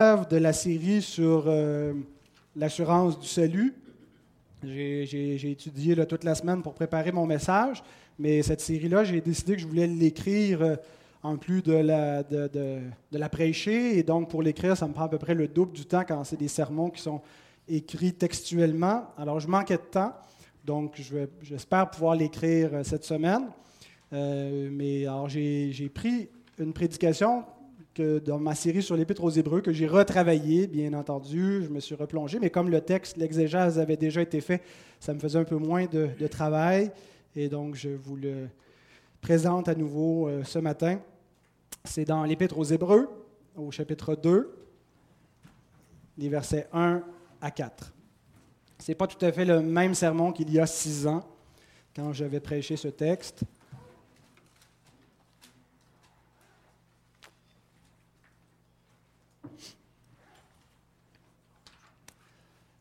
de la série sur euh, l'assurance du salut. J'ai étudié toute la semaine pour préparer mon message, mais cette série-là, j'ai décidé que je voulais l'écrire euh, en plus de la, prêcher. Et donc, pour l'écrire, ça me prend à peu près le double du temps quand c'est des sermons qui sont écrits textuellement. Alors, je manquais de temps, donc j'espère pouvoir l'écrire euh, cette semaine. Mais alors, j'ai pris une prédication dans ma série sur l'Épître aux Hébreux, que j'ai retravaillé, bien entendu. Je me suis replongé, mais comme le texte, l'exégèse avait déjà été fait, ça me faisait un peu moins de, travail. Et donc, je vous le présente à nouveau euh, ce matin. C'est dans l'Épître aux Hébreux, au chapitre 2, les versets 1 à 4. Ce n'est pas tout à fait le même sermon qu'il y a six ans, quand j'avais prêché ce texte.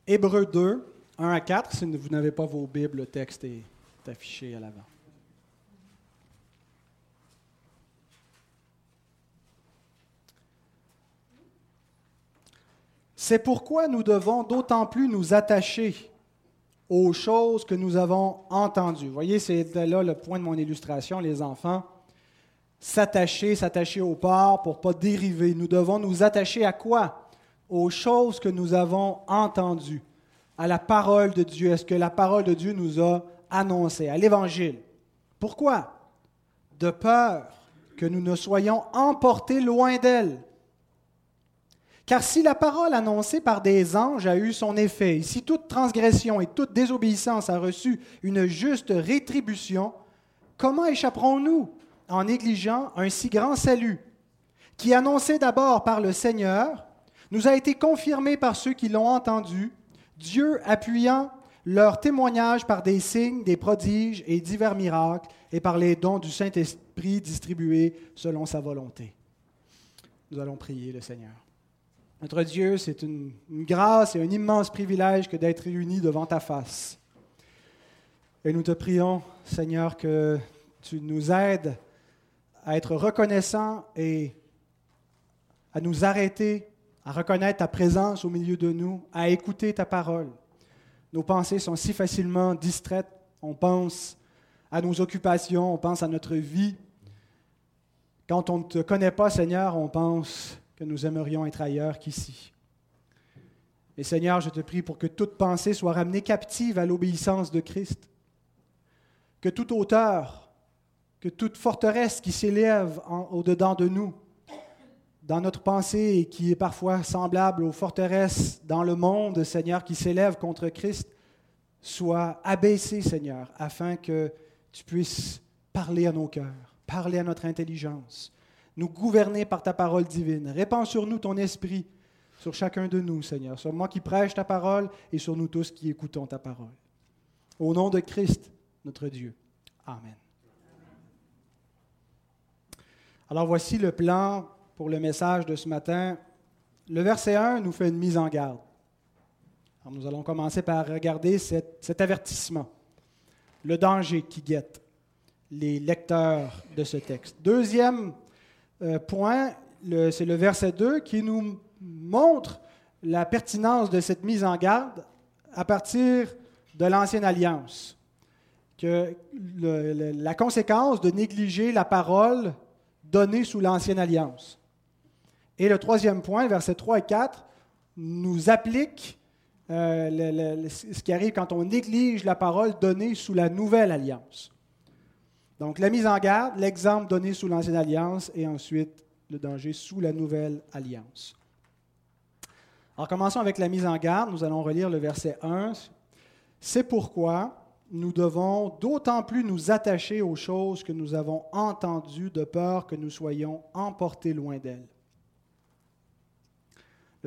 Hébreu 2, 1 à 4. Si vous n'avez pas vos Bibles, le texte est affiché à l'avant. C'est pourquoi nous devons d'autant plus nous attacher aux choses que nous avons entendues. Vous voyez, c'est là le point de mon illustration, les enfants. S'attacher, s'attacher au port pour ne pas dériver. Nous devons nous attacher à quoi? Aux choses que nous avons entendues, à la parole de Dieu, à ce que la parole de Dieu nous a annoncé, à l'Évangile. Pourquoi? De peur que nous ne soyons emportés loin d'elle. Car si la parole annoncée par des anges a eu son effet, et si toute transgression et toute désobéissance a reçu une juste rétribution, comment échapperons-nous en négligeant un si grand salut, qui annoncé d'abord par le Seigneur, nous a été confirmé par ceux qui l'ont entendu, Dieu appuyant leur témoignage par des signes, des prodiges et divers miracles, et par les dons du Saint-Esprit distribués selon sa volonté. Nous allons prier le Seigneur. Notre Dieu, c'est une, grâce et un immense privilège que d'être réunis devant ta face. Et nous te prions, Seigneur, que tu nous aides à être reconnaissants et à nous arrêter à reconnaître ta présence au milieu de nous, à écouter ta parole. Nos pensées sont si facilement distraites. On pense à nos occupations, on pense à notre vie. Quand on ne te connaît pas, Seigneur, on pense que nous aimerions être ailleurs qu'ici. Et Seigneur, je te prie pour que toute pensée soit ramenée captive à l'obéissance de Christ. Que toute hauteur, que toute forteresse qui s'élève au-dedans de nous, dans notre pensée et qui est parfois semblable aux forteresses dans le monde, Seigneur, qui s'élèvent contre Christ, soit abaissé, Seigneur, afin que tu puisses parler à nos cœurs, parler à notre intelligence, nous gouverner par ta parole divine. Répands sur nous ton esprit, sur chacun de nous, Seigneur, sur moi qui prêche ta parole et sur nous tous qui écoutons ta parole. Au nom de Christ, notre Dieu. Amen. Alors voici le plan pour le message de ce matin. Le verset 1 nous fait une mise en garde. nous allons commencer par regarder cet, avertissement, le danger qui guette les lecteurs de ce texte. Deuxième euh, point, c'est le verset 2 qui nous montre la pertinence de cette mise en garde à partir de l'Ancienne Alliance. Que la conséquence de négliger la parole donnée sous l'Ancienne Alliance. Et le troisième point, versets 3 et 4, nous applique euh, ce qui arrive quand on néglige la parole donnée sous la nouvelle alliance. Donc la mise en garde, l'exemple donné sous l'ancienne alliance et ensuite le danger sous la nouvelle alliance. Alors commençons avec la mise en garde. Nous allons relire le verset 1. C'est pourquoi nous devons d'autant plus nous attacher aux choses que nous avons entendues de peur que nous soyons emportés loin d'elles.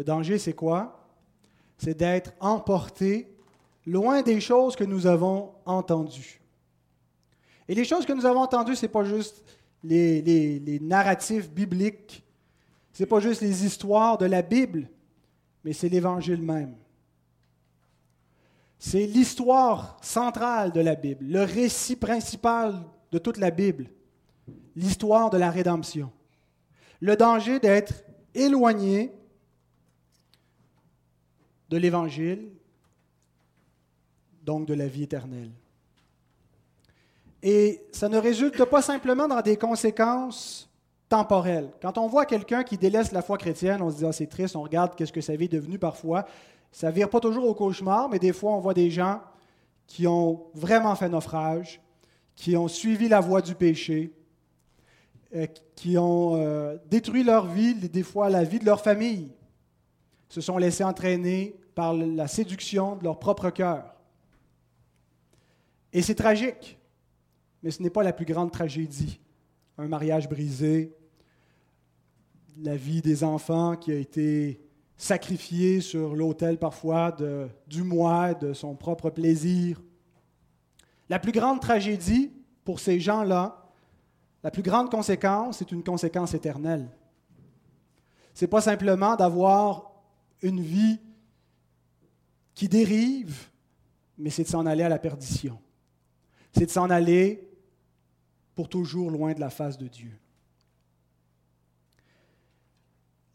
Le danger, c'est quoi? C'est d'être emporté loin des choses que nous avons entendues. Et les choses que nous avons entendues, ce n'est pas juste les, les narratifs bibliques, ce n'est pas juste les histoires de la Bible, mais c'est l'Évangile même. C'est l'histoire centrale de la Bible, le récit principal de toute la Bible, l'histoire de la rédemption. Le danger d'être éloigné de l'Évangile, donc de la vie éternelle. Et ça ne résulte pas simplement dans des conséquences temporelles. Quand on voit quelqu'un qui délaisse la foi chrétienne, on se dit ah, c'est triste, on regarde qu'est-ce que sa vie est devenu parfois. Ça vire pas toujours au cauchemar, mais des fois on voit des gens qui ont vraiment fait naufrage, qui ont suivi la voie du péché, euh, qui ont euh, détruit leur vie, des fois la vie de leur famille, se sont laissés entraîner par la séduction de leur propre cœur. Et c'est tragique, mais ce n'est pas la plus grande tragédie. Un mariage brisé, la vie des enfants qui a été sacrifiée sur l'autel parfois du moi, de son propre plaisir. La plus grande tragédie pour ces gens-là, la plus grande conséquence, c'est une conséquence éternelle. Ce n'est pas simplement d'avoir une vie qui dérive, mais c'est de s'en aller à la perdition c'est de s'en aller pour toujours loin de la face de Dieu.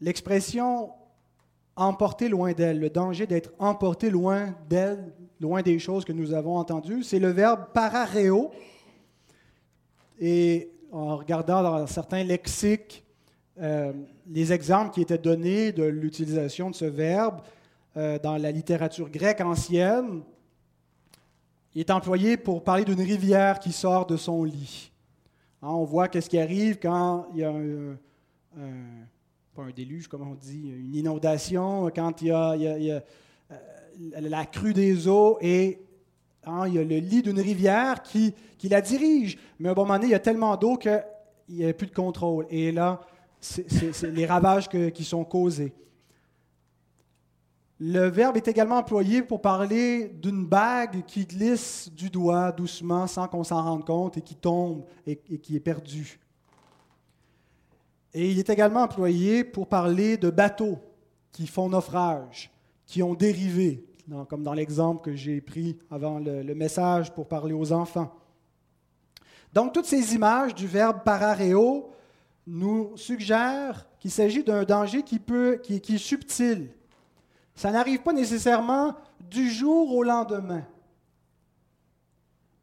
L'expression emporter loin d'elle, le danger d'être emporté loin d'elle, loin des choses que nous avons entendues, c'est le verbe parareo. Et en regardant dans certains lexiques euh, les exemples qui étaient donnés de l'utilisation de ce verbe euh, dans la littérature grecque ancienne, il est employé pour parler d'une rivière qui sort de son lit. Hein, on voit qu'est-ce qui arrive quand il y a un, pas un déluge, comme on dit, une inondation, quand il y a, euh, la crue des eaux et hein, il y a le lit d'une rivière qui, qui, la dirige. Mais à un moment donné, il y a tellement d'eau qu'il n'y a plus de contrôle. Et là, c'est les ravages qui sont causés. Le verbe est également employé pour parler d'une bague qui glisse du doigt doucement sans qu'on s'en rende compte et qui tombe et, qui est perdue. Et il est également employé pour parler de bateaux qui font naufrage, qui ont dérivé, comme dans l'exemple que j'ai pris avant le, message pour parler aux enfants. Donc toutes ces images du verbe parareo nous suggèrent qu'il s'agit d'un danger qui, peut, qui est subtil, ça n'arrive pas nécessairement du jour au lendemain.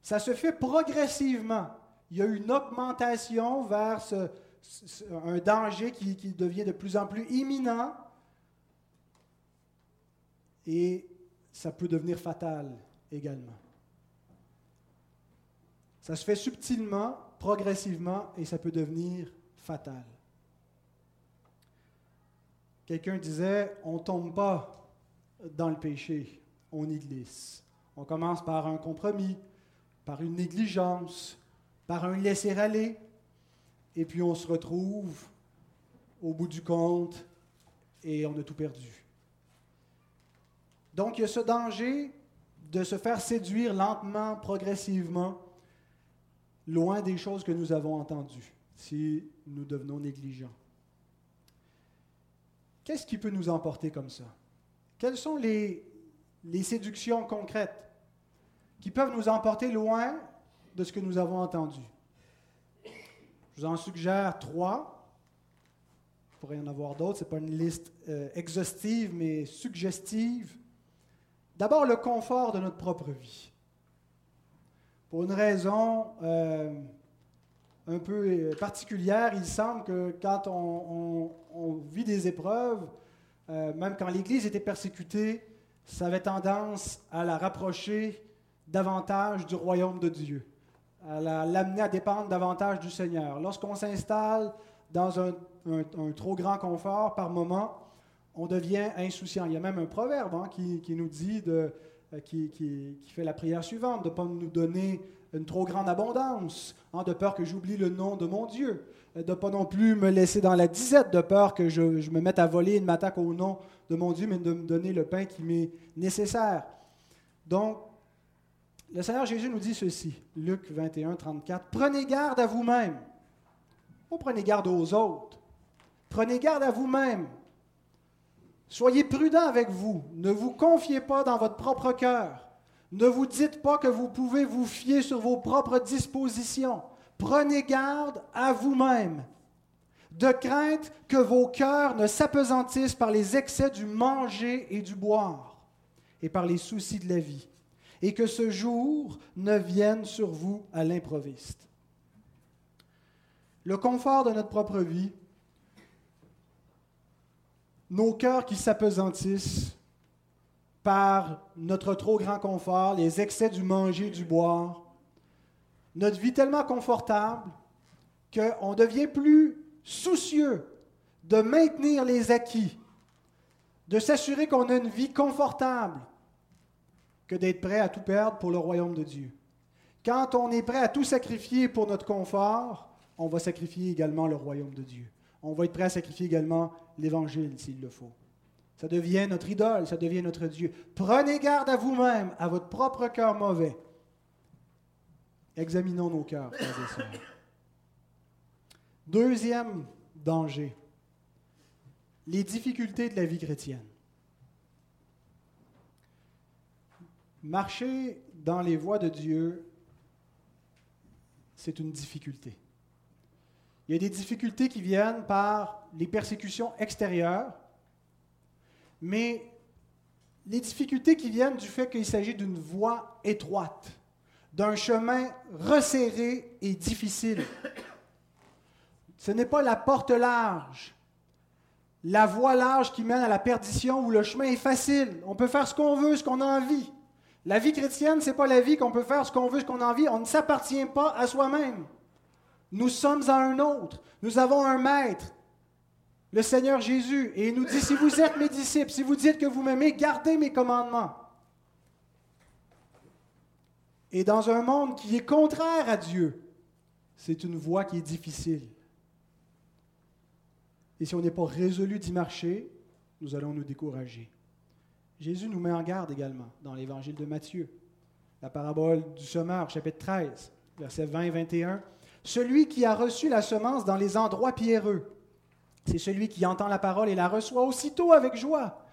Ça se fait progressivement. Il y a une augmentation vers un danger qui, qui devient de plus en plus imminent et ça peut devenir fatal également. Ça se fait subtilement, progressivement, et ça peut devenir fatal. Quelqu'un disait, on ne tombe pas dans le péché, on y glisse. On commence par un compromis, par une négligence, par un laisser-aller, et puis on se retrouve au bout du compte et on a tout perdu. Donc il y a ce danger de se faire séduire lentement, progressivement, loin des choses que nous avons entendues, si nous devenons négligents. Qu'est-ce qui peut nous emporter comme ça? Quelles sont les, séductions concrètes qui peuvent nous emporter loin de ce que nous avons entendu? Je vous en suggère trois. Il pourrait y en avoir d'autres. Ce n'est pas une liste euh, exhaustive, mais suggestive. D'abord, le confort de notre propre vie. Pour une raison euh, un peu euh, particulière, il semble que quand on vit des épreuves, euh, même quand l'Église était persécutée, ça avait tendance à la rapprocher davantage du royaume de Dieu, à l'amener à dépendre davantage du Seigneur. Lorsqu'on s'installe dans un, trop grand confort par moment, on devient insouciant. Il y a même un proverbe hein, qui, nous dit, euh, qui, qui, fait la prière suivante, de ne pas nous donner une trop grande abondance, hein, de peur que j'oublie le nom de mon Dieu de ne pas non plus me laisser dans la disette de peur que je, me mette à voler et de m'attaque au nom de mon Dieu, mais de me donner le pain qui m'est nécessaire. Donc, le Seigneur Jésus nous dit ceci, Luc 21, 34, Prenez garde à vous-même. Pas prenez garde aux autres. Prenez garde à vous-même. Soyez prudents avec vous. Ne vous confiez pas dans votre propre cœur. Ne vous dites pas que vous pouvez vous fier sur vos propres dispositions. Prenez garde à vous-même, de crainte que vos cœurs ne s'apesantissent par les excès du manger et du boire. et par les soucis de la vie, et que ce jour ne vienne sur vous à l'improviste. Le confort de notre propre vie, nos cœurs qui s'apesantissent par notre trop grand confort, les excès du manger, du boire, notre vie tellement confortable qu'on devient plus soucieux de maintenir les acquis, de s'assurer qu'on a une vie confortable, que d'être prêt à tout perdre pour le royaume de Dieu. Quand on est prêt à tout sacrifier pour notre confort, on va sacrifier également le royaume de Dieu. On va être prêt à sacrifier également l'Évangile s'il le faut. Ça devient notre idole, ça devient notre Dieu. Prenez garde à vous-même, à votre propre cœur mauvais. Examinons nos cœurs, Deuxième danger, les difficultés de la vie chrétienne. Marcher dans les voies de Dieu, c'est une difficulté. Il y a des difficultés qui viennent par les persécutions extérieures, mais les difficultés qui viennent du fait qu'il s'agit d'une voie étroite, d'un chemin resserré et difficile. Ce n'est pas la porte large, la voie large qui mène à la perdition où le chemin est facile. On peut faire ce qu'on veut, ce qu'on a envie. La vie chrétienne, ce n'est pas la vie qu'on peut faire ce qu'on veut, ce qu'on a envie. On ne s'appartient pas à soi-même. Nous sommes à un autre. Nous avons un maître, le Seigneur Jésus. Et il nous dit, si vous êtes mes disciples, si vous dites que vous m'aimez, gardez mes commandements. Et dans un monde qui est contraire à Dieu, c'est une voie qui est difficile. Et si on n'est pas résolu d'y marcher, nous allons nous décourager. Jésus nous met en garde également dans l'évangile de Matthieu, la parabole du semeur, chapitre 13, versets 20 et 21. Celui qui a reçu la semence dans les endroits pierreux, c'est celui qui entend la parole et la reçoit aussitôt avec joie.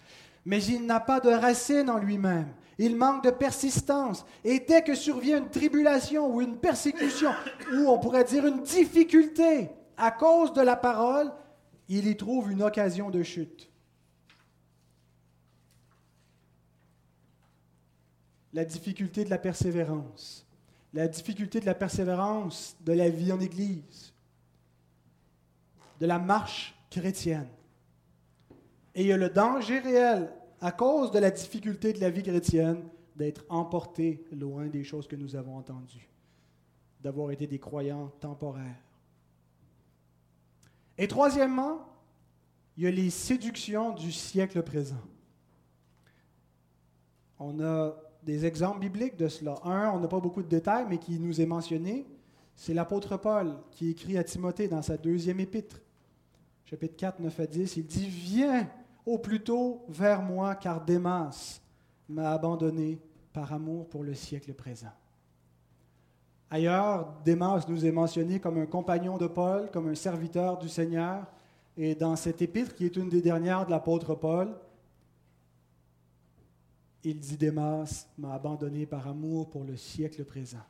Mais il n'a pas de racine en lui-même. Il manque de persistance. Et dès que survient une tribulation ou une persécution, ou on pourrait dire une difficulté à cause de la parole, il y trouve une occasion de chute. La difficulté de la persévérance. La difficulté de la persévérance de la vie en Église. De la marche chrétienne. Et il y a le danger réel, à cause de la difficulté de la vie chrétienne, d'être emporté loin des choses que nous avons entendues, d'avoir été des croyants temporaires. Et troisièmement, il y a les séductions du siècle présent. On a des exemples bibliques de cela. Un, on n'a pas beaucoup de détails, mais qui nous est mentionné, c'est l'apôtre Paul qui écrit à Timothée dans sa deuxième épître, chapitre 4, 9 à 10. Il dit Viens au plus tôt vers moi, car Démas m'a abandonné par amour pour le siècle présent. Ailleurs, Démas nous est mentionné comme un compagnon de Paul, comme un serviteur du Seigneur. Et dans cette épître, qui est une des dernières de l'apôtre Paul, il dit Démas m'a abandonné par amour pour le siècle présent.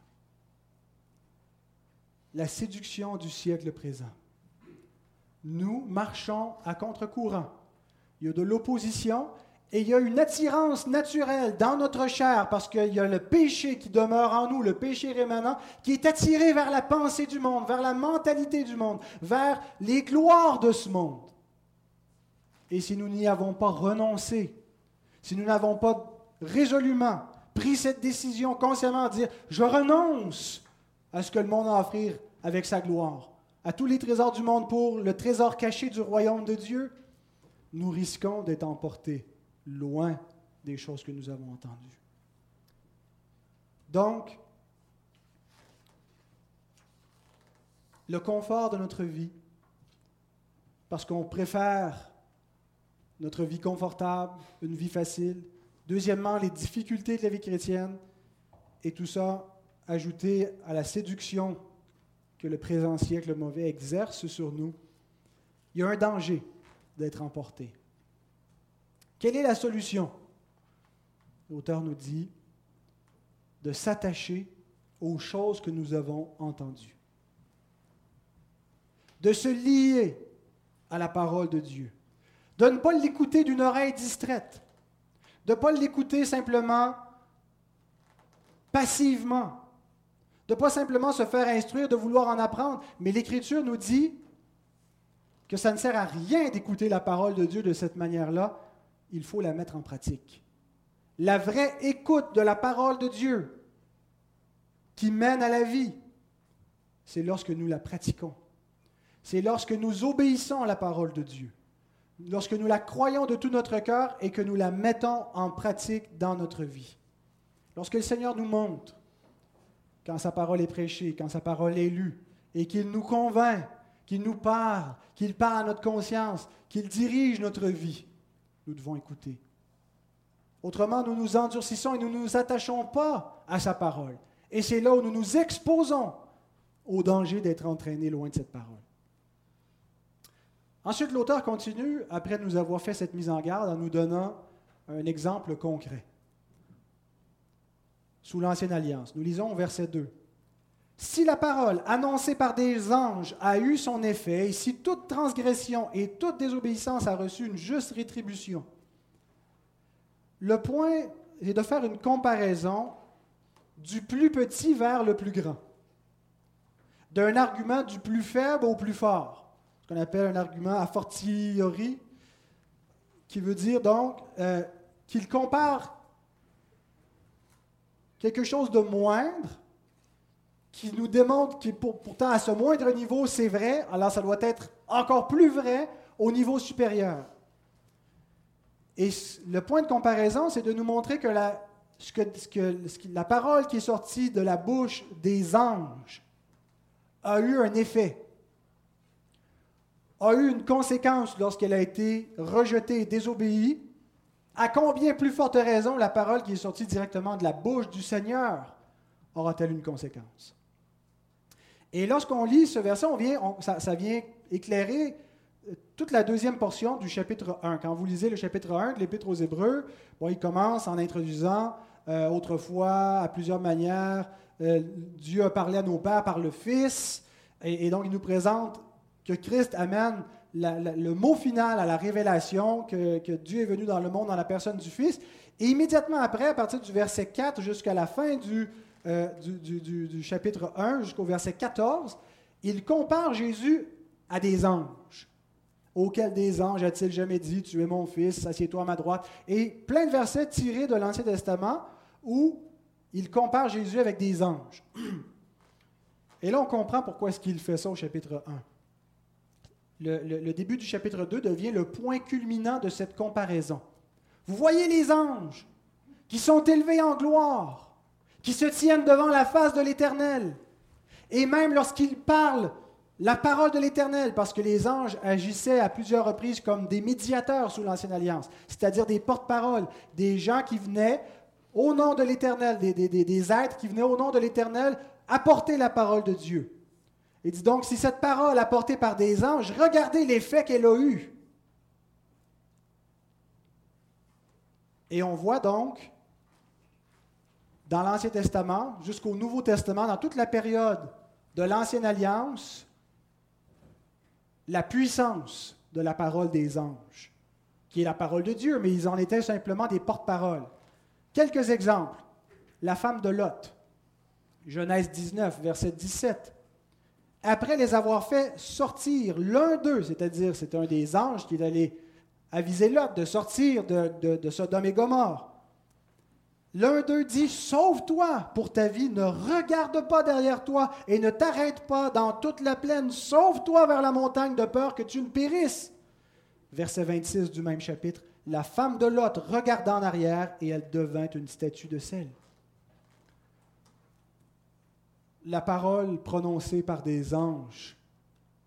La séduction du siècle présent. Nous marchons à contre-courant. Il y a de l'opposition, et il y a une attirance naturelle dans notre chair parce qu'il y a le péché qui demeure en nous, le péché rémanent, qui est attiré vers la pensée du monde, vers la mentalité du monde, vers les gloires de ce monde. Et si nous n'y avons pas renoncé, si nous n'avons pas résolument pris cette décision consciemment de dire, je renonce à ce que le monde a à offrir avec sa gloire, à tous les trésors du monde pour le trésor caché du royaume de Dieu, nous risquons d'être emportés loin des choses que nous avons entendues. Donc, le confort de notre vie, parce qu'on préfère notre vie confortable, une vie facile. Deuxièmement, les difficultés de la vie chrétienne, et tout ça ajouté à la séduction que le présent siècle mauvais exerce sur nous, il y a un danger d'être emporté. Quelle est la solution? L'auteur nous dit de s'attacher aux choses que nous avons entendues, de se lier à la parole de Dieu, de ne pas l'écouter d'une oreille distraite, de ne pas l'écouter simplement passivement, de ne pas simplement se faire instruire, de vouloir en apprendre. Mais l'Écriture nous dit que ça ne sert à rien d'écouter la parole de Dieu de cette manière-là, il faut la mettre en pratique. La vraie écoute de la parole de Dieu qui mène à la vie, c'est lorsque nous la pratiquons. C'est lorsque nous obéissons à la parole de Dieu, lorsque nous la croyons de tout notre cœur et que nous la mettons en pratique dans notre vie. Lorsque le Seigneur nous montre, quand sa parole est prêchée, quand sa parole est lue, et qu'il nous convainc, qu'il nous parle, qu'il parle à notre conscience, qu'il dirige notre vie, nous devons écouter. Autrement, nous nous endurcissons et nous ne nous attachons pas à sa parole. Et c'est là où nous nous exposons au danger d'être entraînés loin de cette parole. Ensuite, l'auteur continue, après nous avoir fait cette mise en garde, en nous donnant un exemple concret. Sous l'Ancienne Alliance, nous lisons au verset 2. Si la parole annoncée par des anges a eu son effet, et si toute transgression et toute désobéissance a reçu une juste rétribution, le point est de faire une comparaison du plus petit vers le plus grand, d'un argument du plus faible au plus fort qu'on appelle un argument a fortiori, qui veut dire donc euh, qu'il compare quelque chose de moindre, qui nous démontre que pourtant à ce moindre niveau c'est vrai, alors ça doit être encore plus vrai au niveau supérieur. Et le point de comparaison, c'est de nous montrer que la, parole qui est sortie de la bouche des anges a eu un effet a eu une conséquence lorsqu'elle a été rejetée et désobéie, à combien plus forte raison la parole qui est sortie directement de la bouche du Seigneur aura-t-elle une conséquence? Et lorsqu'on lit ce verset, on vient, ça, vient éclairer euh, toute la deuxième portion du chapitre 1. Quand vous lisez le chapitre 1 de l'Épître aux Hébreux, il commence en introduisant euh, autrefois, à plusieurs manières, euh, Dieu a parlé à nos pères par le Fils, et donc il nous présente que Christ amène le mot final à la révélation que, Dieu est venu dans le monde dans la personne du Fils. Et immédiatement après, à partir du verset 4 jusqu'à la fin du, euh, du, chapitre 1, jusqu'au verset 14, il compare Jésus à des anges. Auquel des anges a-t-il jamais dit, tu es mon fils, assieds-toi à ma droite. Et plein de versets tirés de l'Ancien Testament où il compare Jésus avec des anges. Et là, on comprend pourquoi est-ce qu'il fait ça au chapitre 1 le, début du chapitre 2 devient le point culminant de cette comparaison. Vous voyez les anges qui sont élevés en gloire, qui se tiennent devant la face de l'Éternel. Et même lorsqu'ils parlent la parole de l'Éternel, parce que les anges agissaient à plusieurs reprises comme des médiateurs sous l'Ancienne Alliance, c'est-à-dire des porte-paroles, des gens qui venaient au nom de l'Éternel, des, des êtres qui venaient au nom de l'Éternel apporter la parole de Dieu. Il dit donc, si cette parole apportée par des anges, regardez l'effet qu'elle a eu. Et on voit donc, dans l'Ancien Testament jusqu'au Nouveau Testament, dans toute la période de l'Ancienne Alliance, la puissance de la parole des anges, qui est la parole de Dieu, mais ils en étaient simplement des porte-paroles. Quelques exemples. La femme de Lot, Genèse 19, verset 17 après les avoir fait sortir, l'un d'eux, c'est-à-dire c'est un des anges qui est allé aviser Lot de sortir de, de, de Sodome et Gomorre, L'un d'eux dit, sauve-toi pour ta vie, ne regarde pas derrière toi et ne t'arrête pas dans toute la plaine, sauve-toi vers la montagne de peur que tu ne périsses. Verset 26 du même chapitre, la femme de Lot regarda en arrière et elle devint une statue de sel. La parole prononcée par des anges,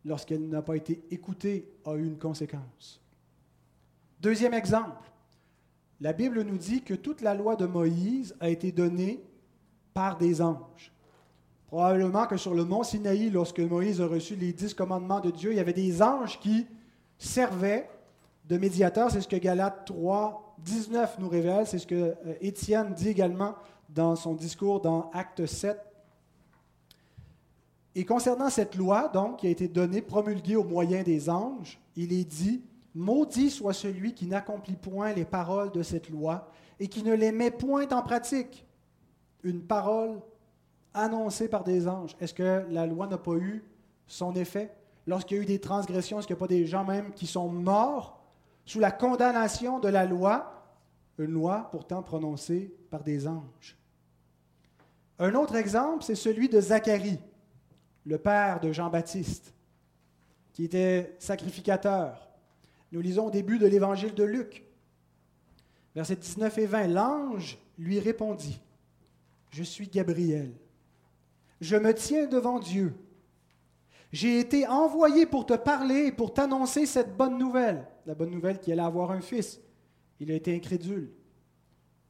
lorsqu'elle n'a pas été écoutée, a eu une conséquence. Deuxième exemple, la Bible nous dit que toute la loi de Moïse a été donnée par des anges. Probablement que sur le mont Sinaï, lorsque Moïse a reçu les dix commandements de Dieu, il y avait des anges qui servaient de médiateurs. C'est ce que Galates 3, 19 nous révèle. C'est ce que euh, Étienne dit également dans son discours dans Acte 7, et concernant cette loi, donc, qui a été donnée, promulguée au moyen des anges, il est dit Maudit soit celui qui n'accomplit point les paroles de cette loi et qui ne les met point en pratique. Une parole annoncée par des anges. Est-ce que la loi n'a pas eu son effet? Lorsqu'il y a eu des transgressions, est-ce qu'il n'y a pas des gens même qui sont morts sous la condamnation de la loi? Une loi pourtant prononcée par des anges. Un autre exemple, c'est celui de Zacharie, le père de Jean-Baptiste, qui était sacrificateur. Nous lisons au début de l'évangile de Luc, versets 19 et 20. L'ange lui répondit, Je suis Gabriel. Je me tiens devant Dieu. J'ai été envoyé pour te parler et pour t'annoncer cette bonne nouvelle, la bonne nouvelle qu'il allait avoir un fils. Il a été incrédule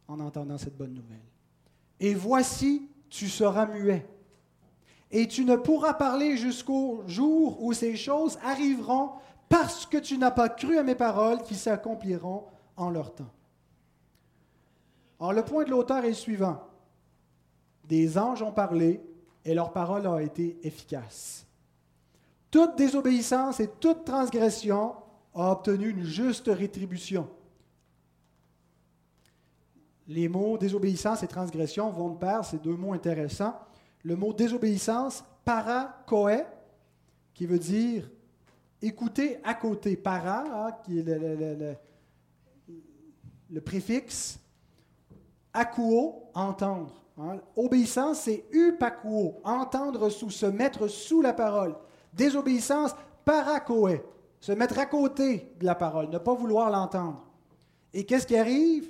en entendant cette bonne nouvelle. Et voici, tu seras muet. Et tu ne pourras parler jusqu'au jour où ces choses arriveront parce que tu n'as pas cru à mes paroles qui s'accompliront en leur temps. Alors le point de l'auteur est le suivant. Des anges ont parlé et leur parole a été efficace. Toute désobéissance et toute transgression a obtenu une juste rétribution. Les mots désobéissance et transgression vont de pair, c'est deux mots intéressants. Le mot désobéissance, para-koé, qui veut dire écouter à côté. Para, hein, qui est le, préfixe. Akuo, entendre. Hein. Obéissance, c'est upakuo, entendre sous, se mettre sous la parole. Désobéissance, parakoé, se mettre à côté de la parole, ne pas vouloir l'entendre. Et qu'est-ce qui arrive?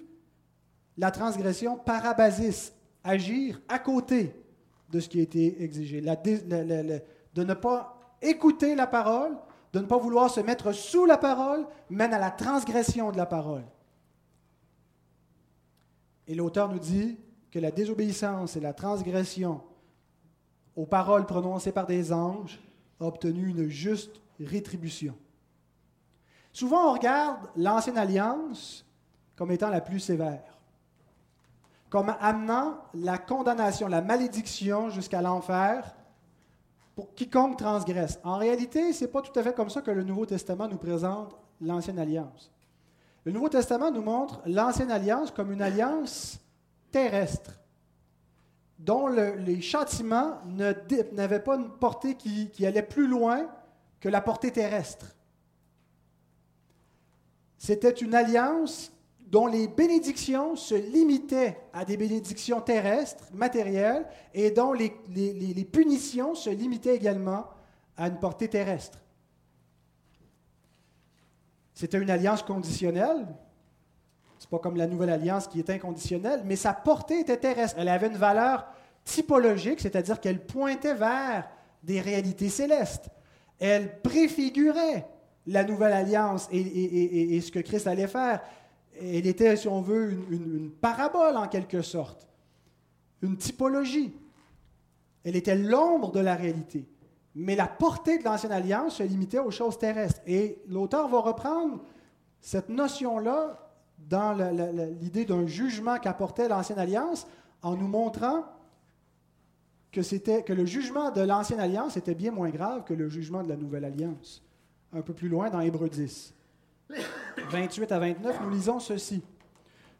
La transgression parabasis, agir à côté de ce qui a été exigé, de ne pas écouter la parole, de ne pas vouloir se mettre sous la parole, mène à la transgression de la parole. Et l'auteur nous dit que la désobéissance et la transgression aux paroles prononcées par des anges a obtenu une juste rétribution. Souvent, on regarde l'Ancienne Alliance comme étant la plus sévère comme amenant la condamnation, la malédiction jusqu'à l'enfer pour quiconque transgresse. En réalité, ce n'est pas tout à fait comme ça que le Nouveau Testament nous présente l'Ancienne Alliance. Le Nouveau Testament nous montre l'Ancienne Alliance comme une alliance terrestre, dont les châtiments n'avaient pas une portée qui, qui allait plus loin que la portée terrestre. C'était une alliance dont les bénédictions se limitaient à des bénédictions terrestres, matérielles, et dont les, punitions se limitaient également à une portée terrestre. C'était une alliance conditionnelle. Ce n'est pas comme la nouvelle alliance qui est inconditionnelle, mais sa portée était terrestre. Elle avait une valeur typologique, c'est-à-dire qu'elle pointait vers des réalités célestes. Elle préfigurait la nouvelle alliance et ce que Christ allait faire elle était, si on veut, une, parabole en quelque sorte, une typologie. Elle était l'ombre de la réalité. Mais la portée de l'Ancienne Alliance se limitait aux choses terrestres. Et l'auteur va reprendre cette notion-là dans l'idée d'un jugement qu'apportait l'Ancienne Alliance en nous montrant que, que le jugement de l'Ancienne Alliance était bien moins grave que le jugement de la Nouvelle Alliance. Un peu plus loin dans Hébreu 10. 28 à 29, nous lisons ceci.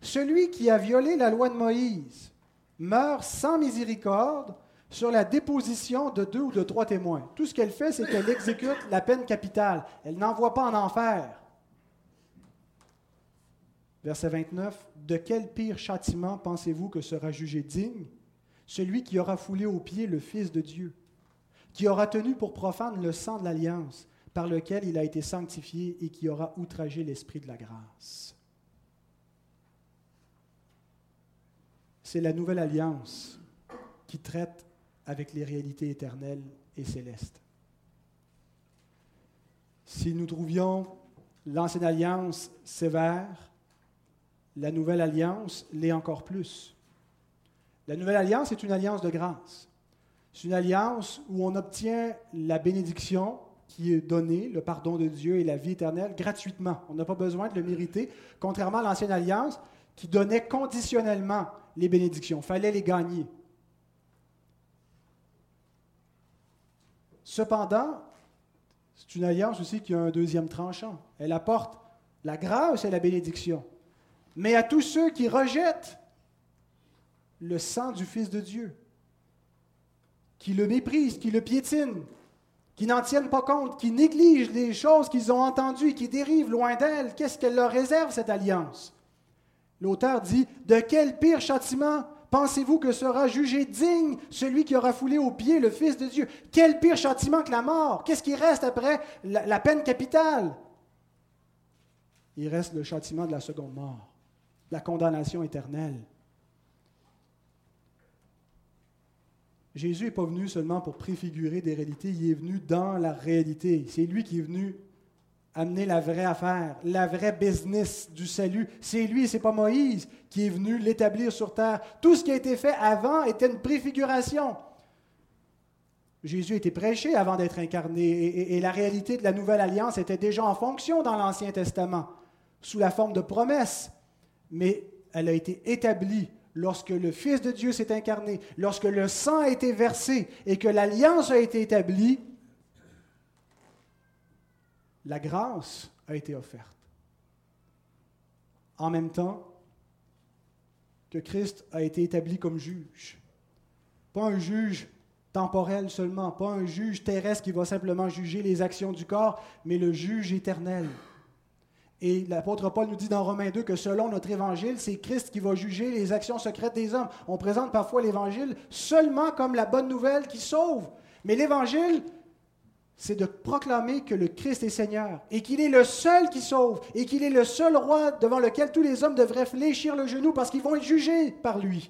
Celui qui a violé la loi de Moïse meurt sans miséricorde sur la déposition de deux ou de trois témoins. Tout ce qu'elle fait, c'est qu'elle exécute la peine capitale. Elle n'envoie pas en enfer. Verset 29. De quel pire châtiment pensez-vous que sera jugé digne? Celui qui aura foulé aux pieds le Fils de Dieu, qui aura tenu pour profane le sang de l'alliance par lequel il a été sanctifié et qui aura outragé l'Esprit de la grâce. C'est la nouvelle alliance qui traite avec les réalités éternelles et célestes. Si nous trouvions l'ancienne alliance sévère, la nouvelle alliance l'est encore plus. La nouvelle alliance est une alliance de grâce. C'est une alliance où on obtient la bénédiction qui est donné, le pardon de Dieu et la vie éternelle, gratuitement. On n'a pas besoin de le mériter, contrairement à l'ancienne alliance qui donnait conditionnellement les bénédictions. Il fallait les gagner. Cependant, c'est une alliance aussi qui a un deuxième tranchant. Elle apporte la grâce et la bénédiction, mais à tous ceux qui rejettent le sang du Fils de Dieu, qui le méprisent, qui le piétinent, qui n'en tiennent pas compte, qui négligent les choses qu'ils ont entendues, qui dérivent loin d'elles, qu'est-ce qu'elle leur réserve, cette alliance? L'auteur dit, De quel pire châtiment pensez-vous que sera jugé digne celui qui aura foulé aux pieds le Fils de Dieu? Quel pire châtiment que la mort? Qu'est-ce qui reste après la, la peine capitale Il reste le châtiment de la seconde mort, la condamnation éternelle. Jésus n'est pas venu seulement pour préfigurer des réalités, il est venu dans la réalité. C'est lui qui est venu amener la vraie affaire, la vraie business du salut. C'est lui, c'est pas Moïse qui est venu l'établir sur terre. Tout ce qui a été fait avant était une préfiguration. Jésus était prêché avant d'être incarné et, et, la réalité de la nouvelle alliance était déjà en fonction dans l'Ancien Testament, sous la forme de promesses, mais elle a été établie lorsque le Fils de Dieu s'est incarné, lorsque le sang a été versé et que l'alliance a été établie, la grâce a été offerte. En même temps que Christ a été établi comme juge. Pas un juge temporel seulement, pas un juge terrestre qui va simplement juger les actions du corps, mais le juge éternel. Et l'apôtre Paul nous dit dans Romains 2 que selon notre évangile, c'est Christ qui va juger les actions secrètes des hommes. On présente parfois l'évangile seulement comme la bonne nouvelle qui sauve. Mais l'évangile, c'est de proclamer que le Christ est Seigneur et qu'il est le seul qui sauve et qu'il est le seul roi devant lequel tous les hommes devraient fléchir le genou parce qu'ils vont être jugés par lui.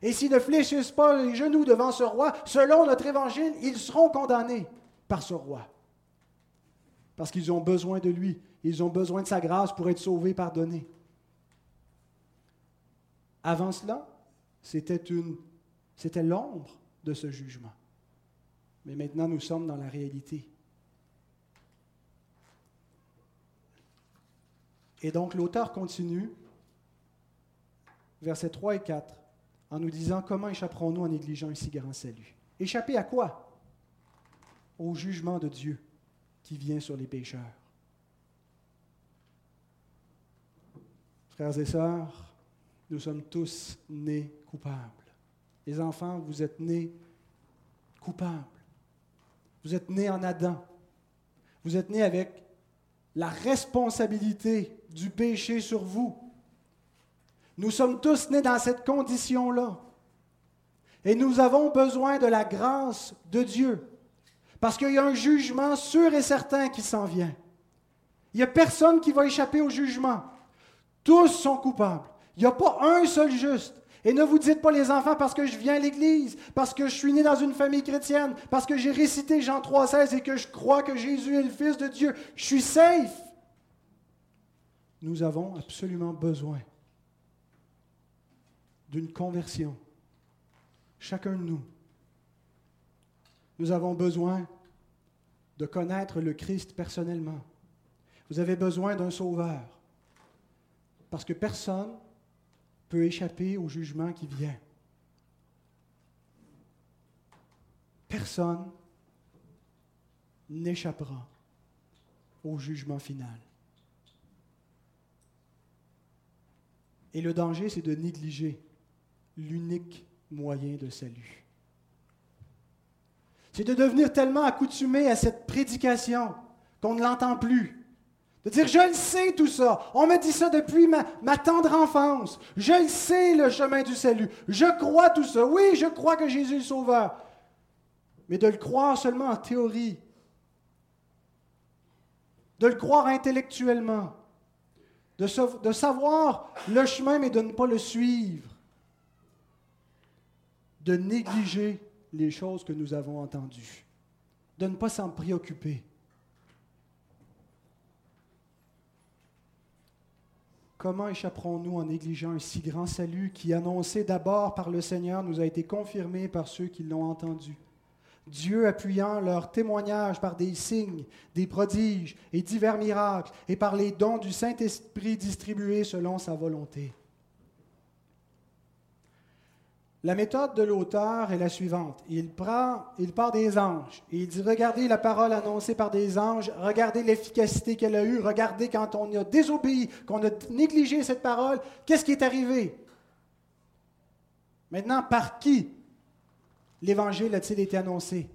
Et s'ils ne fléchissent pas les genoux devant ce roi, selon notre évangile, ils seront condamnés par ce roi. Parce qu'ils ont besoin de lui ils ont besoin de sa grâce pour être sauvés, pardonnés. Avant cela, c'était une, c'était l'ombre de ce jugement. Mais maintenant, nous sommes dans la réalité. Et donc, l'auteur continue, versets 3 et 4, en nous disant Comment échapperons-nous en négligeant un si grand salut Échapper à quoi? Au jugement de Dieu qui vient sur les pécheurs. Frères et sœurs, nous sommes tous nés coupables. Les enfants, vous êtes nés coupables. Vous êtes nés en Adam. Vous êtes nés avec la responsabilité du péché sur vous. Nous sommes tous nés dans cette condition-là. Et nous avons besoin de la grâce de Dieu. Parce qu'il y a un jugement sûr et certain qui s'en vient. Il n'y a personne qui va échapper au jugement. Tous sont coupables. Il n'y a pas un seul juste. Et ne vous dites pas les enfants parce que je viens à l'Église, parce que je suis né dans une famille chrétienne, parce que j'ai récité Jean 3,16 et que je crois que Jésus est le Fils de Dieu. Je suis safe. Nous avons absolument besoin d'une conversion. Chacun de nous. Nous avons besoin de connaître le Christ personnellement. Vous avez besoin d'un sauveur. Parce que personne peut échapper au jugement qui vient. Personne n'échappera au jugement final. Et le danger, c'est de négliger l'unique moyen de salut. C'est de devenir tellement accoutumé à cette prédication qu'on ne l'entend plus. De dire, je le sais tout ça. On m'a dit ça depuis ma, tendre enfance. Je le sais le chemin du salut. Je crois tout ça. Oui, je crois que Jésus est sauveur. Mais de le croire seulement en théorie. De le croire intellectuellement. De savoir le chemin, mais de ne pas le suivre. De négliger les choses que nous avons entendues. De ne pas s'en préoccuper. Comment échapperons-nous en négligeant un si grand salut qui, annoncé d'abord par le Seigneur, nous a été confirmé par ceux qui l'ont entendu? Dieu appuyant leur témoignage par des signes, des prodiges et divers miracles, et par les dons du Saint-Esprit distribués selon sa volonté. La méthode de l'auteur est la suivante. Il, prend, il part des anges il dit, regardez la parole annoncée par des anges, regardez l'efficacité qu'elle a eue, regardez quand on a désobéi, qu'on a négligé cette parole, qu'est-ce qui est arrivé? Maintenant, par qui l'Évangile a-t-il été annoncé?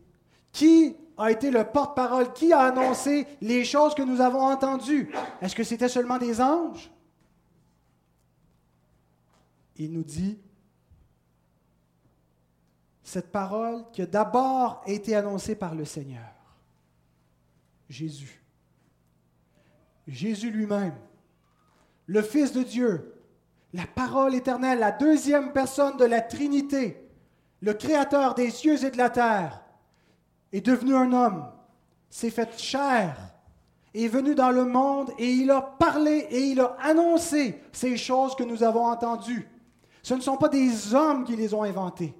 Qui a été le porte-parole? Qui a annoncé les choses que nous avons entendues? Est-ce que c'était seulement des anges? Il nous dit cette parole qui a d'abord été annoncée par le Seigneur, Jésus. Jésus lui-même, le Fils de Dieu, la parole éternelle, la deuxième personne de la Trinité, le Créateur des cieux et de la terre, est devenu un homme, s'est fait chair, est venu dans le monde et il a parlé et il a annoncé ces choses que nous avons entendues. Ce ne sont pas des hommes qui les ont inventées.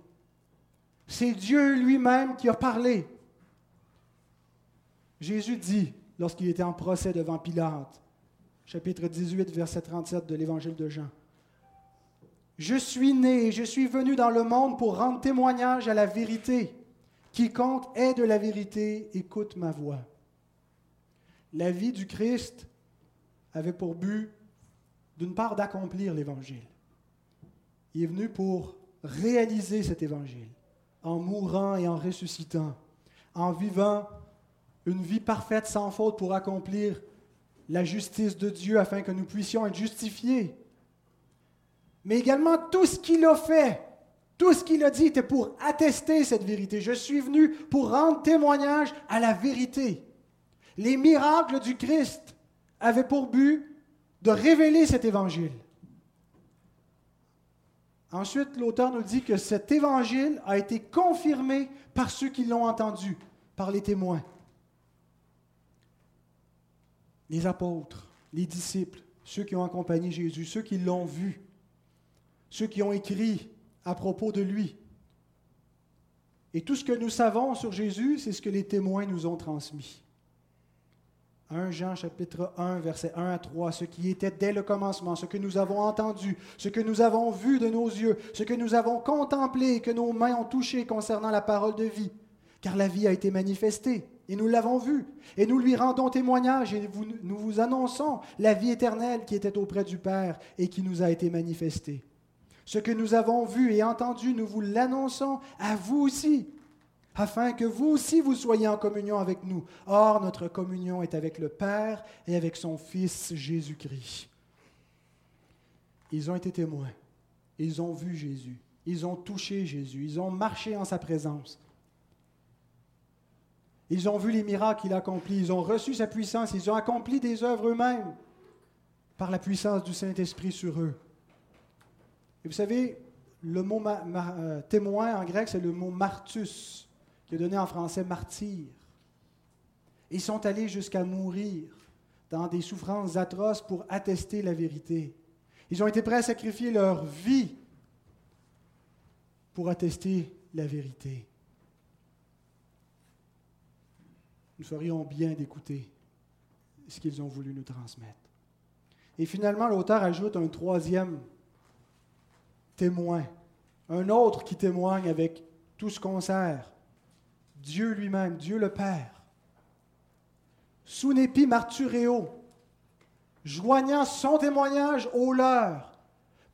C'est Dieu lui-même qui a parlé. Jésus dit, lorsqu'il était en procès devant Pilate, chapitre 18, verset 37 de l'Évangile de Jean, Je suis né, je suis venu dans le monde pour rendre témoignage à la vérité. Quiconque est de la vérité, écoute ma voix. La vie du Christ avait pour but, d'une part, d'accomplir l'Évangile. Il est venu pour réaliser cet Évangile en mourant et en ressuscitant, en vivant une vie parfaite sans faute pour accomplir la justice de Dieu afin que nous puissions être justifiés. Mais également tout ce qu'il a fait, tout ce qu'il a dit était pour attester cette vérité. Je suis venu pour rendre témoignage à la vérité. Les miracles du Christ avaient pour but de révéler cet évangile. Ensuite, l'auteur nous dit que cet évangile a été confirmé par ceux qui l'ont entendu, par les témoins. Les apôtres, les disciples, ceux qui ont accompagné Jésus, ceux qui l'ont vu, ceux qui ont écrit à propos de lui. Et tout ce que nous savons sur Jésus, c'est ce que les témoins nous ont transmis. 1 Jean chapitre 1, verset 1 à 3, ce qui était dès le commencement, ce que nous avons entendu, ce que nous avons vu de nos yeux, ce que nous avons contemplé et que nos mains ont touché concernant la parole de vie. Car la vie a été manifestée et nous l'avons vue et nous lui rendons témoignage et nous vous annonçons la vie éternelle qui était auprès du Père et qui nous a été manifestée. Ce que nous avons vu et entendu, nous vous l'annonçons à vous aussi afin que vous aussi vous soyez en communion avec nous. Or, notre communion est avec le Père et avec son Fils Jésus-Christ. Ils ont été témoins. Ils ont vu Jésus. Ils ont touché Jésus. Ils ont marché en sa présence. Ils ont vu les miracles qu'il a accomplis. Ils ont reçu sa puissance. Ils ont accompli des œuvres eux-mêmes par la puissance du Saint-Esprit sur eux. Et vous savez, le mot euh, témoin en grec, c'est le mot martus qui est donné en français martyr. Ils sont allés jusqu'à mourir dans des souffrances atroces pour attester la vérité. Ils ont été prêts à sacrifier leur vie pour attester la vérité. Nous ferions bien d'écouter ce qu'ils ont voulu nous transmettre. Et finalement, l'auteur ajoute un troisième témoin, un autre qui témoigne avec tout ce qu'on sert. Dieu lui-même, Dieu le Père. Sunepi martureo, joignant son témoignage au leur,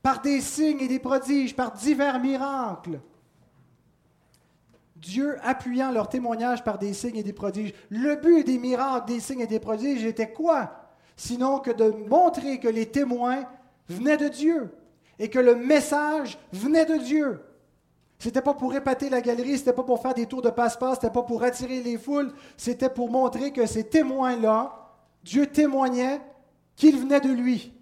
par des signes et des prodiges, par divers miracles. Dieu appuyant leur témoignage par des signes et des prodiges. Le but des miracles, des signes et des prodiges était quoi? Sinon que de montrer que les témoins venaient de Dieu et que le message venait de Dieu. C'était pas pour épater la galerie, c'était pas pour faire des tours de passe-passe, c'était pas pour attirer les foules, c'était pour montrer que ces témoins-là, Dieu témoignait qu'ils venaient de lui.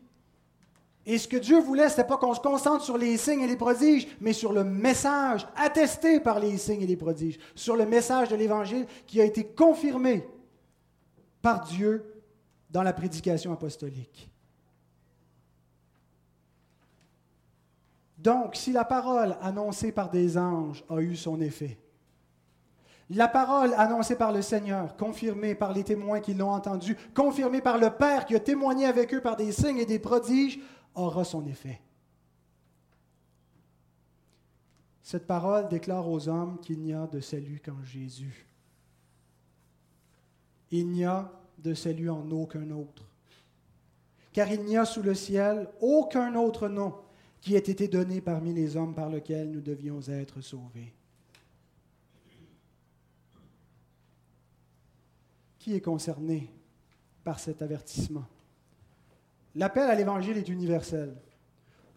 Et ce que Dieu voulait, ce n'était pas qu'on se concentre sur les signes et les prodiges, mais sur le message attesté par les signes et les prodiges, sur le message de l'Évangile qui a été confirmé par Dieu dans la prédication apostolique. Donc, si la parole annoncée par des anges a eu son effet, la parole annoncée par le Seigneur, confirmée par les témoins qui l'ont entendue, confirmée par le Père qui a témoigné avec eux par des signes et des prodiges, aura son effet. Cette parole déclare aux hommes qu'il n'y a de salut qu'en Jésus. Il n'y a de salut en aucun autre. Car il n'y a sous le ciel aucun autre nom qui ait été donné parmi les hommes par lequel nous devions être sauvés. Qui est concerné par cet avertissement? L'appel à l'Évangile est universel.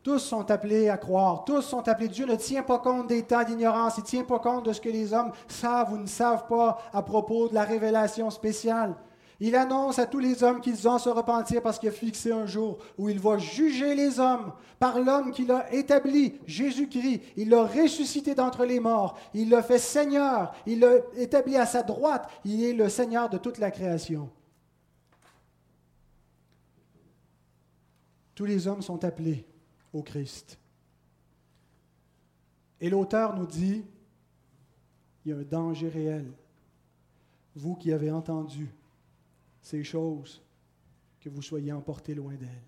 Tous sont appelés à croire, tous sont appelés. Dieu ne tient pas compte des temps d'ignorance, il ne tient pas compte de ce que les hommes savent ou ne savent pas à propos de la révélation spéciale. Il annonce à tous les hommes qu'ils ont se repentir parce qu'il a fixé un jour où il va juger les hommes par l'homme qu'il a établi, Jésus-Christ. Il l'a ressuscité d'entre les morts. Il l'a fait Seigneur. Il l'a établi à sa droite. Il est le Seigneur de toute la création. Tous les hommes sont appelés au Christ. Et l'auteur nous dit, il y a un danger réel. Vous qui avez entendu ces choses, que vous soyez emportés loin d'elles.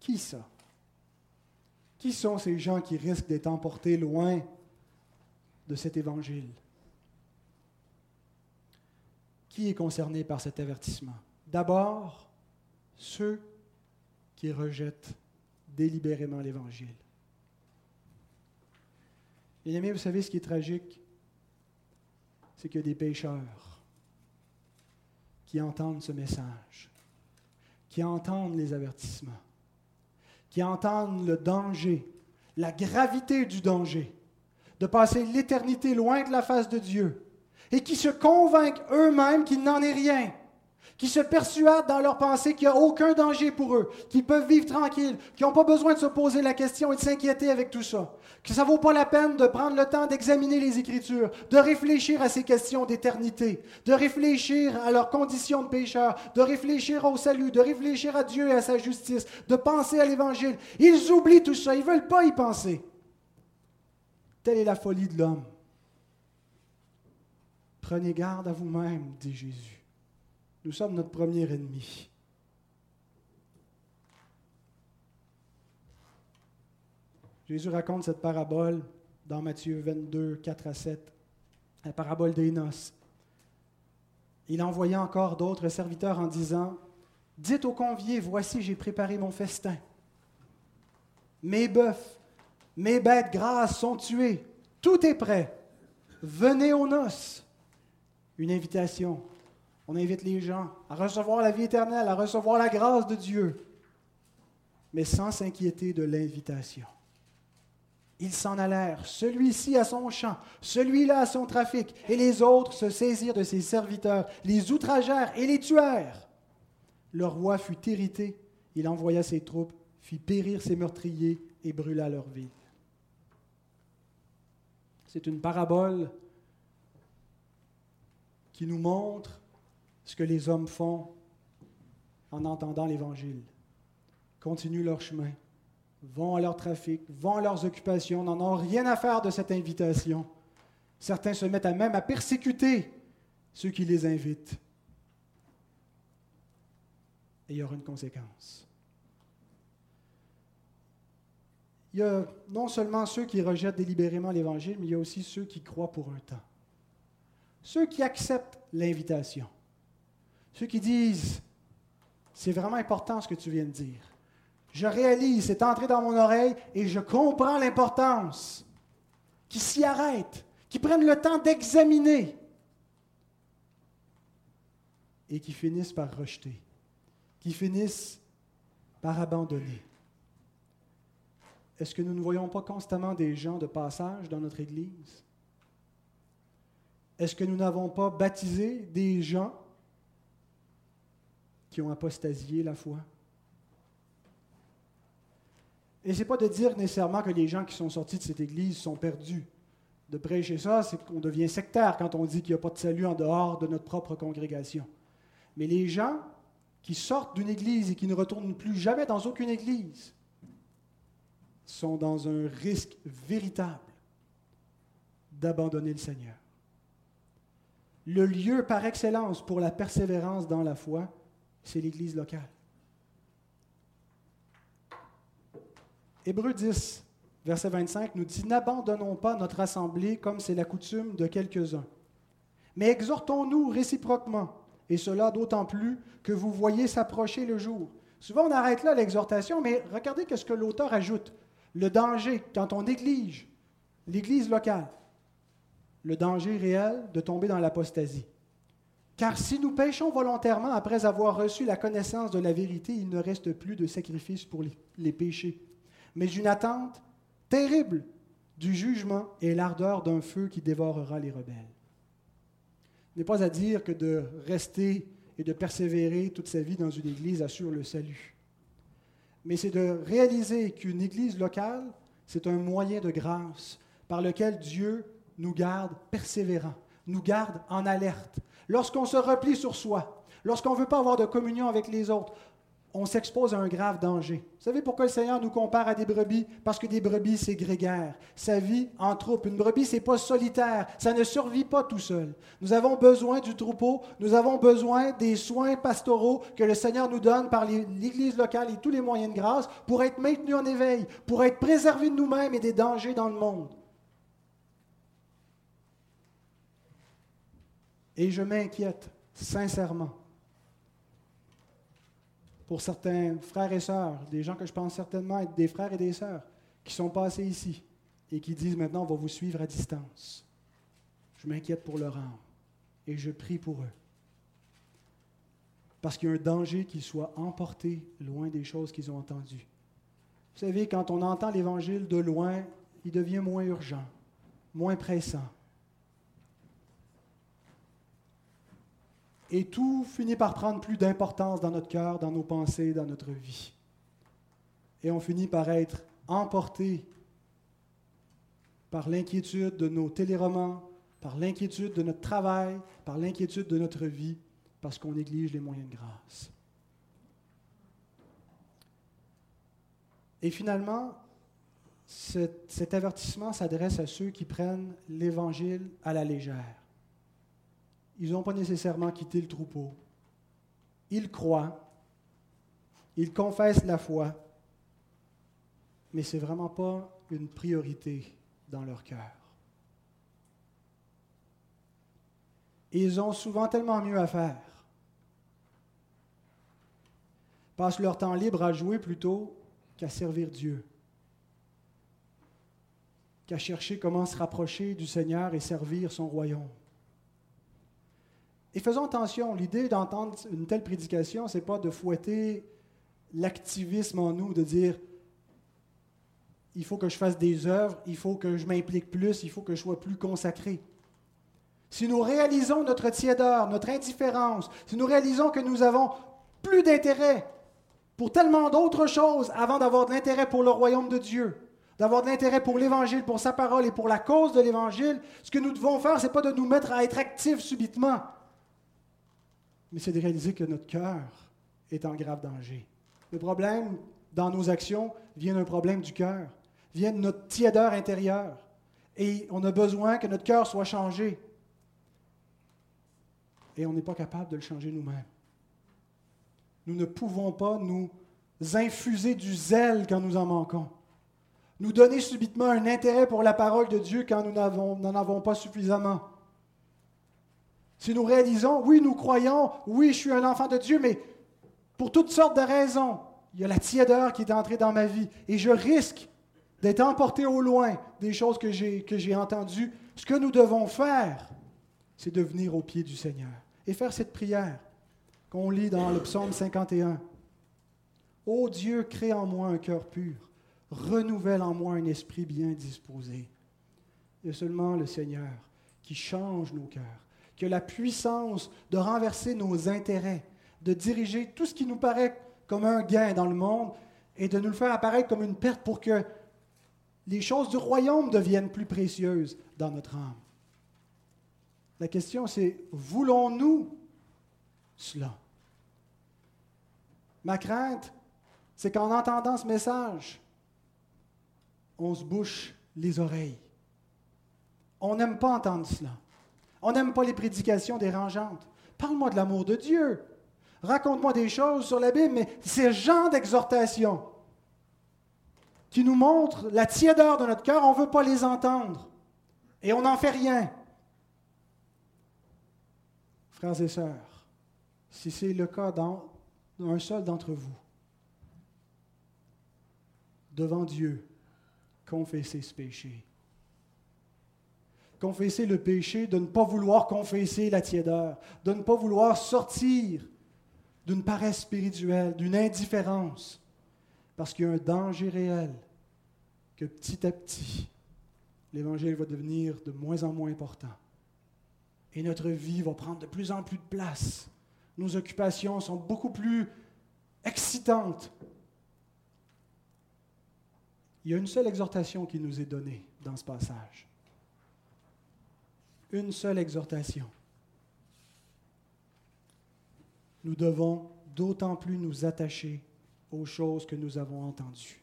Qui ça? Qui sont ces gens qui risquent d'être emportés loin de cet évangile? Qui est concerné par cet avertissement? D'abord, ceux qui rejettent délibérément l'Évangile. Bien aimés, vous savez ce qui est tragique? C'est qu'il y a des pécheurs qui entendent ce message, qui entendent les avertissements, qui entendent le danger, la gravité du danger, de passer l'éternité loin de la face de Dieu, et qui se convainquent eux-mêmes qu'il n'en est rien, qui se persuadent dans leur pensée qu'il n'y a aucun danger pour eux, qu'ils peuvent vivre tranquilles, qu'ils n'ont pas besoin de se poser la question et de s'inquiéter avec tout ça, que ça ne vaut pas la peine de prendre le temps d'examiner les Écritures, de réfléchir à ces questions d'éternité, de réfléchir à leurs conditions de pécheur, de réfléchir au salut, de réfléchir à Dieu et à sa justice, de penser à l'Évangile. Ils oublient tout ça, ils ne veulent pas y penser. Telle est la folie de l'homme. Prenez garde à vous-même, dit Jésus. Nous sommes notre premier ennemi. Jésus raconte cette parabole dans Matthieu 22, 4 à 7, la parabole des noces. Il envoyait encore d'autres serviteurs en disant, Dites aux conviés, voici j'ai préparé mon festin. Mes bœufs, mes bêtes grasses sont tuées, tout est prêt. Venez aux noces. Une invitation on invite les gens à recevoir la vie éternelle, à recevoir la grâce de Dieu, mais sans s'inquiéter de l'invitation. Ils s'en allèrent, celui-ci à son champ, celui-là à son trafic, et les autres se saisirent de ses serviteurs, les outragèrent et les tuèrent. Le roi fut irrité, il envoya ses troupes, fit périr ses meurtriers et brûla leur ville. C'est une parabole qui nous montre ce que les hommes font en entendant l'Évangile. Continuent leur chemin, vont à leur trafic, vont à leurs occupations, n'en ont rien à faire de cette invitation. Certains se mettent à même à persécuter ceux qui les invitent. Et il y aura une conséquence. Il y a non seulement ceux qui rejettent délibérément l'Évangile, mais il y a aussi ceux qui croient pour un temps. Ceux qui acceptent l'invitation. Ceux qui disent, c'est vraiment important ce que tu viens de dire. Je réalise, c'est entré dans mon oreille et je comprends l'importance. Qui s'y arrêtent, qui prennent le temps d'examiner et qui finissent par rejeter, qui finissent par abandonner. Est-ce que nous ne voyons pas constamment des gens de passage dans notre Église? Est-ce que nous n'avons pas baptisé des gens qui ont apostasié la foi. Et ce n'est pas de dire nécessairement que les gens qui sont sortis de cette Église sont perdus. De prêcher ça, c'est qu'on devient sectaire quand on dit qu'il n'y a pas de salut en dehors de notre propre congrégation. Mais les gens qui sortent d'une Église et qui ne retournent plus jamais dans aucune Église sont dans un risque véritable d'abandonner le Seigneur. Le lieu par excellence pour la persévérance dans la foi, c'est l'Église locale. Hébreu 10 verset 25, nous dit, N'abandonnons pas notre assemblée comme c'est la coutume de quelques-uns, mais exhortons-nous réciproquement, et cela d'autant plus que vous voyez s'approcher le jour. Souvent, on arrête là l'exhortation, mais regardez ce que l'auteur ajoute. Le danger, quand on néglige l'Église locale, le danger réel de tomber dans l'apostasie. Car si nous péchons volontairement après avoir reçu la connaissance de la vérité, il ne reste plus de sacrifice pour les, péchés, mais une attente terrible du jugement et l'ardeur d'un feu qui dévorera les rebelles. Ce n'est pas à dire que de rester et de persévérer toute sa vie dans une église assure le salut. Mais c'est de réaliser qu'une église locale, c'est un moyen de grâce par lequel Dieu nous garde persévérants, nous garde en alerte. Lorsqu'on se replie sur soi, lorsqu'on ne veut pas avoir de communion avec les autres, on s'expose à un grave danger. Vous savez pourquoi le Seigneur nous compare à des brebis? Parce que des brebis, c'est grégaire. Ça vit en troupe. Une brebis, c'est pas solitaire. Ça ne survit pas tout seul. Nous avons besoin du troupeau. Nous avons besoin des soins pastoraux que le Seigneur nous donne par l'Église locale et tous les moyens de grâce pour être maintenus en éveil, pour être préservés de nous-mêmes et des dangers dans le monde. Et je m'inquiète sincèrement pour certains frères et sœurs, des gens que je pense certainement être des frères et des sœurs, qui sont passés ici et qui disent maintenant, on va vous suivre à distance. Je m'inquiète pour leur âme et je prie pour eux. Parce qu'il y a un danger qu'ils soient emportés loin des choses qu'ils ont entendues. Vous savez, quand on entend l'Évangile de loin, il devient moins urgent, moins pressant. Et tout finit par prendre plus d'importance dans notre cœur, dans nos pensées, dans notre vie. Et on finit par être emporté par l'inquiétude de nos téléromans, par l'inquiétude de notre travail, par l'inquiétude de notre vie, parce qu'on néglige les moyens de grâce. Et finalement, cet, cet avertissement s'adresse à ceux qui prennent l'Évangile à la légère ils n'ont pas nécessairement quitté le troupeau. Ils croient, ils confessent la foi, mais ce n'est vraiment pas une priorité dans leur cœur. Ils ont souvent tellement mieux à faire. Passent leur temps libre à jouer plutôt qu'à servir Dieu, qu'à chercher comment se rapprocher du Seigneur et servir son royaume. Et faisons attention, l'idée d'entendre une telle prédication, ce n'est pas de fouetter l'activisme en nous, de dire il faut que je fasse des œuvres, il faut que je m'implique plus, il faut que je sois plus consacré. Si nous réalisons notre tiédeur, notre indifférence, si nous réalisons que nous avons plus d'intérêt pour tellement d'autres choses avant d'avoir de l'intérêt pour le royaume de Dieu, d'avoir de l'intérêt pour l'Évangile, pour sa parole et pour la cause de l'Évangile, ce que nous devons faire, ce n'est pas de nous mettre à être actifs subitement, mais c'est de réaliser que notre cœur est en grave danger. Le problème dans nos actions vient d'un problème du cœur, vient de notre tiédeur intérieure. Et on a besoin que notre cœur soit changé. Et on n'est pas capable de le changer nous-mêmes. Nous ne pouvons pas nous infuser du zèle quand nous en manquons. Nous donner subitement un intérêt pour la parole de Dieu quand nous n'en avons pas suffisamment. Si nous réalisons, oui, nous croyons, oui, je suis un enfant de Dieu, mais pour toutes sortes de raisons, il y a la tiédeur qui est entrée dans ma vie et je risque d'être emporté au loin des choses que j'ai, entendues. Ce que nous devons faire, c'est de venir au pied du Seigneur et faire cette prière qu'on lit dans le psaume 51. Ô Dieu, crée en moi un cœur pur, renouvelle en moi un esprit bien disposé. Il y a seulement le Seigneur qui change nos cœurs, que la puissance de renverser nos intérêts, de diriger tout ce qui nous paraît comme un gain dans le monde et de nous le faire apparaître comme une perte pour que les choses du royaume deviennent plus précieuses dans notre âme. La question c'est, voulons-nous cela? Ma crainte, c'est qu'en entendant ce message, on se bouche les oreilles. On n'aime pas entendre cela. On n'aime pas les prédications dérangeantes. Parle-moi de l'amour de Dieu. Raconte-moi des choses sur la Bible, mais c'est genre d'exhortation. qui nous montrent la tiédeur de notre cœur, on ne veut pas les entendre. Et on n'en fait rien. Frères et sœurs, si c'est le cas d'un seul d'entre vous, devant Dieu, confessez ce péché. Confessez le péché de ne pas vouloir confesser la tiédeur, de ne pas vouloir sortir d'une paresse spirituelle, d'une indifférence, parce qu'il y a un danger réel que petit à petit, l'Évangile va devenir de moins en moins important. Et notre vie va prendre de plus en plus de place. Nos occupations sont beaucoup plus excitantes. Il y a une seule exhortation qui nous est donnée dans ce passage. Une seule exhortation. Nous devons d'autant plus nous attacher aux choses que nous avons entendues.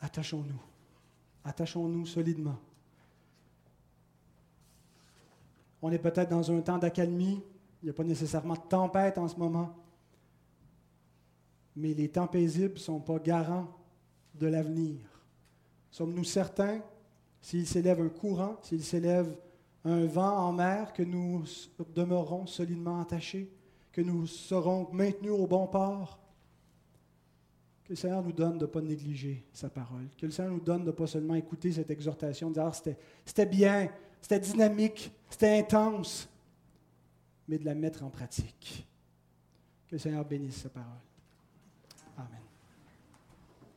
Attachons-nous. Attachons-nous solidement. On est peut-être dans un temps d'accalmie. Il n'y a pas nécessairement de tempête en ce moment. Mais les temps paisibles ne sont pas garants de l'avenir. Sommes-nous certains, s'il s'élève un courant, s'il s'élève un vent en mer, que nous demeurons solidement attachés, que nous serons maintenus au bon port? Que le Seigneur nous donne de ne pas négliger sa parole. Que le Seigneur nous donne de ne pas seulement écouter cette exhortation, de dire ah, c'était bien, c'était dynamique, c'était intense, mais de la mettre en pratique. Que le Seigneur bénisse sa parole.